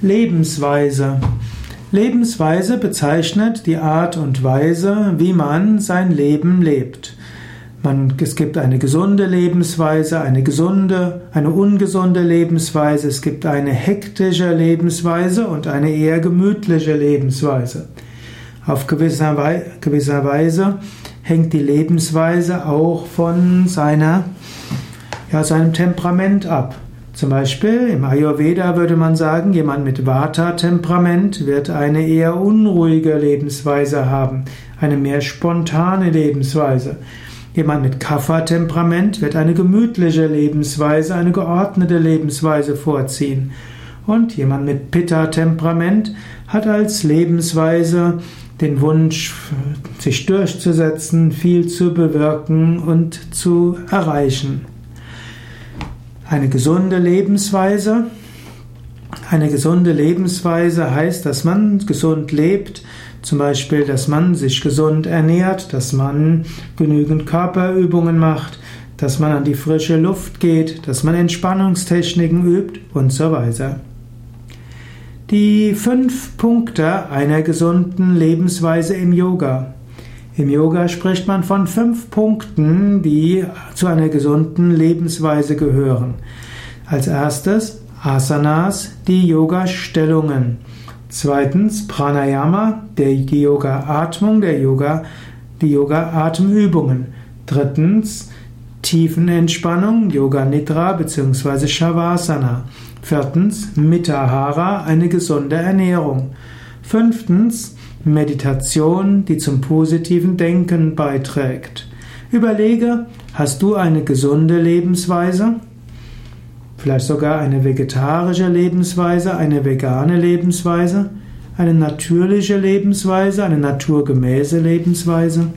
Lebensweise. Lebensweise bezeichnet die Art und Weise, wie man sein Leben lebt. Man, es gibt eine gesunde Lebensweise, eine gesunde, eine ungesunde Lebensweise, es gibt eine hektische Lebensweise und eine eher gemütliche Lebensweise. Auf gewisser, gewisser Weise hängt die Lebensweise auch von seiner, ja, seinem Temperament ab. Zum Beispiel im Ayurveda würde man sagen, jemand mit Vata-Temperament wird eine eher unruhige Lebensweise haben, eine mehr spontane Lebensweise. Jemand mit Kapha-Temperament wird eine gemütliche Lebensweise, eine geordnete Lebensweise vorziehen. Und jemand mit Pitta-Temperament hat als Lebensweise den Wunsch, sich durchzusetzen, viel zu bewirken und zu erreichen. Eine gesunde Lebensweise. Eine gesunde Lebensweise heißt, dass man gesund lebt, zum Beispiel, dass man sich gesund ernährt, dass man genügend Körperübungen macht, dass man an die frische Luft geht, dass man Entspannungstechniken übt und so weiter. Die fünf Punkte einer gesunden Lebensweise im Yoga. Im Yoga spricht man von fünf Punkten, die zu einer gesunden Lebensweise gehören. Als erstes Asanas, die Yoga-Stellungen. Zweitens Pranayama, die Yoga-Atmung, der Yoga, die Yoga-Atemübungen. Drittens Tiefenentspannung, Yoga Nidra bzw. Shavasana. Viertens Mitahara, eine gesunde Ernährung. Fünftens Meditation, die zum positiven Denken beiträgt. Überlege, hast du eine gesunde Lebensweise? Vielleicht sogar eine vegetarische Lebensweise, eine vegane Lebensweise, eine natürliche Lebensweise, eine naturgemäße Lebensweise?